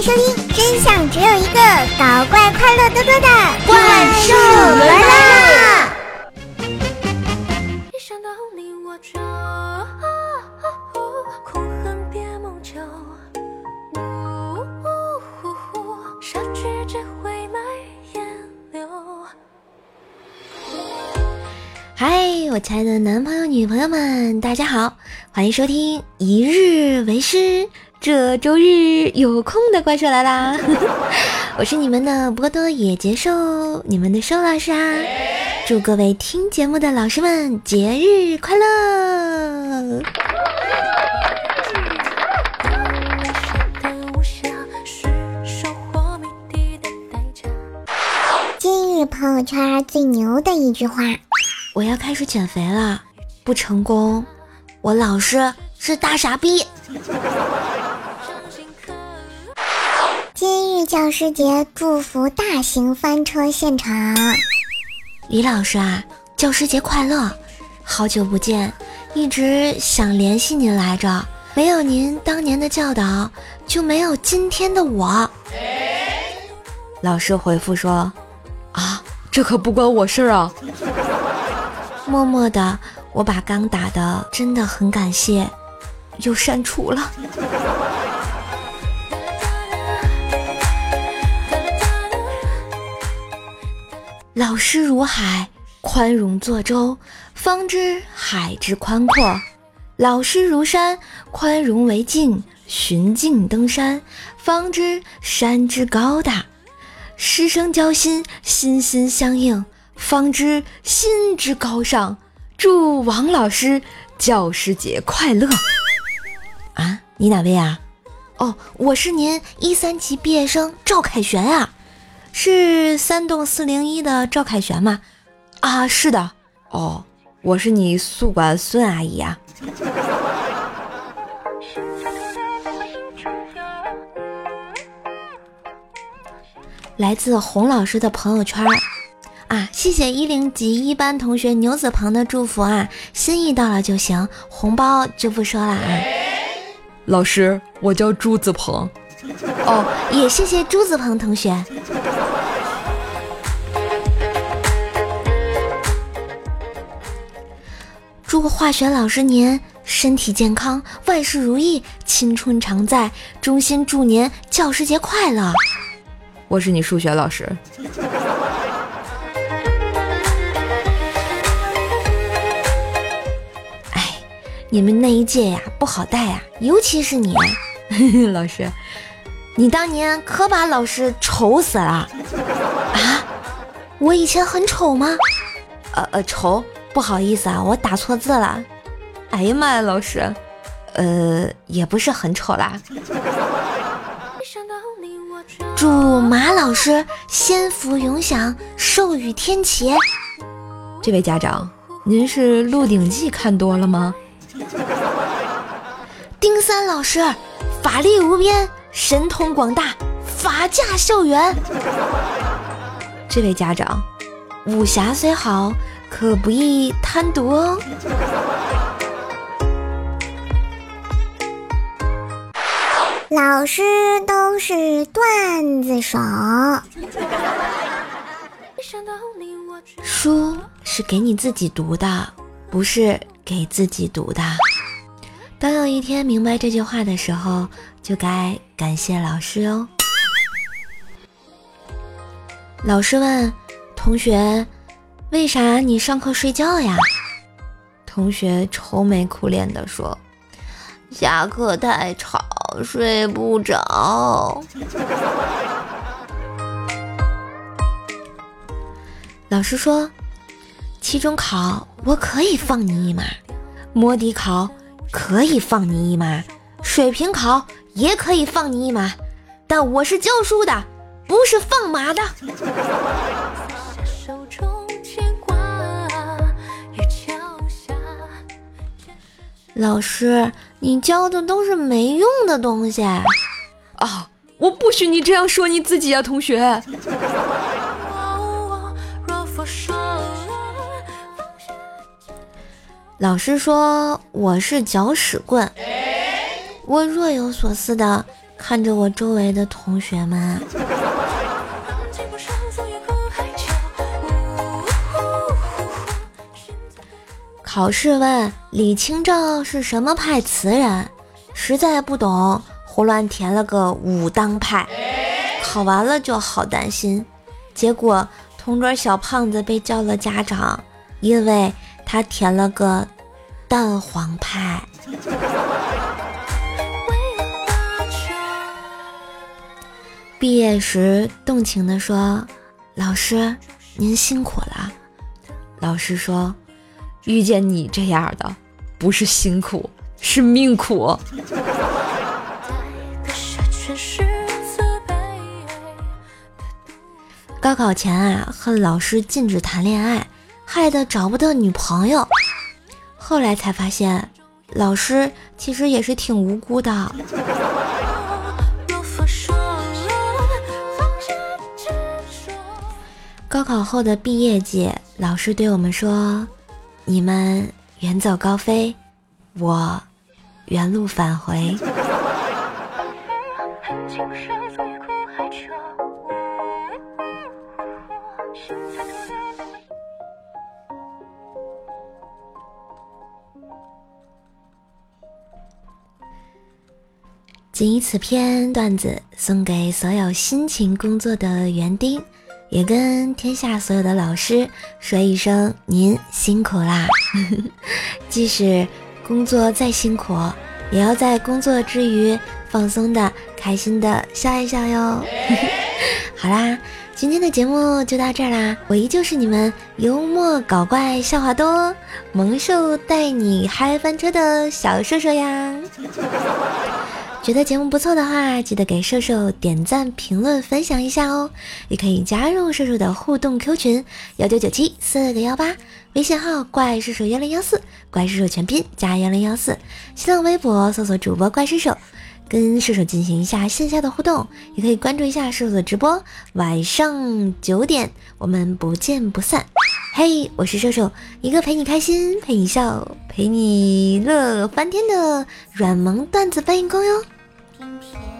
迎收听，真相只有一个，搞怪快乐多多的怪兽来啦！嗨，我亲爱的男朋友、女朋友们，大家好，欢迎收听一日为师。这周日有空的怪兽来啦！我是你们的波多野结兽，你们的兽老师啊！祝各位听节目的老师们节日快乐！今日朋友圈最牛的一句话：我要开始减肥了，不成功，我老师是大傻逼。今日教师节祝福大型翻车现场，李老师啊，教师节快乐！好久不见，一直想联系您来着，没有您当年的教导，就没有今天的我。老师回复说：“啊，这可不关我事儿啊。”默默的，我把刚打的真的很感谢，又删除了。老师如海，宽容作舟，方知海之宽阔；老师如山，宽容为径，循径登山，方知山之高大；师生交心，心心相印，方知心之高尚。祝王老师教师节快乐！啊，你哪位啊？哦，我是您一三级毕业生赵凯旋啊。是三栋四零一的赵凯旋吗？啊，是的。哦，我是你宿管孙阿姨啊。来自洪老师的朋友圈啊，谢谢一零级一班同学牛子鹏的祝福啊，心意到了就行，红包就不说了啊。老师，我叫朱子鹏。哦，也谢谢朱子鹏同学。祝化学老师您身体健康，万事如意，青春常在。衷心祝您教师节快乐。我是你数学老师。哎，你们那一届呀，不好带呀，尤其是你，老师。你当年可把老师丑死了啊！我以前很丑吗？呃呃，丑，不好意思啊，我打错字了。哎呀妈呀，老师，呃，也不是很丑啦。祝马老师仙福永享，寿与天齐。这位家长，您是《鹿鼎记》看多了吗？丁三老师，法力无边。神通广大，法驾校园。这位家长，武侠虽好，可不宜贪读哦。老师都是段子手，书是给你自己读的，不是给自己读的。当有一天明白这句话的时候，就该感谢老师哦。老师问同学：“为啥你上课睡觉呀？”同学愁眉苦脸的说：“下课太吵，睡不着。”老师说：“期中考我可以放你一马，摸底考。”可以放你一马，水平考也可以放你一马，但我是教书的，不是放马的。老师，你教的都是没用的东西啊！我不许你这样说你自己啊，同学。老师说我是搅屎棍，我若有所思的看着我周围的同学们。考试问李清照是什么派词人，实在不懂，胡乱填了个武当派。考完了就好担心，结果同桌小胖子被叫了家长，因为他填了个蛋黄派。毕业时动情地说：“老师，您辛苦了。”老师说。遇见你这样的，不是辛苦，是命苦。高考前啊，恨老师禁止谈恋爱，害得找不到女朋友。后来才发现，老师其实也是挺无辜的。高考后的毕业季，老师对我们说。你们远走高飞，我原路返回。仅以此篇段子送给所有辛勤工作的园丁。也跟天下所有的老师说一声，您辛苦啦！即使工作再辛苦，也要在工作之余放松的、开心的笑一笑哟。好啦，今天的节目就到这儿啦，我依旧是你们幽默搞怪、笑话多、萌兽带你嗨翻车的小射手呀。觉得节目不错的话，记得给瘦瘦点赞、评论、分享一下哦。也可以加入瘦瘦的互动 Q 群幺九九七四个幺八，微信号怪兽兽幺零幺四，怪兽兽全拼加幺零幺四。新浪微博搜索主播怪兽兽，跟射手进行一下线下的互动。也可以关注一下射手的直播，晚上九点我们不见不散。嘿，我是射手，一个陪你开心、陪你笑、陪你乐翻天的软萌段子搬运工哟。明天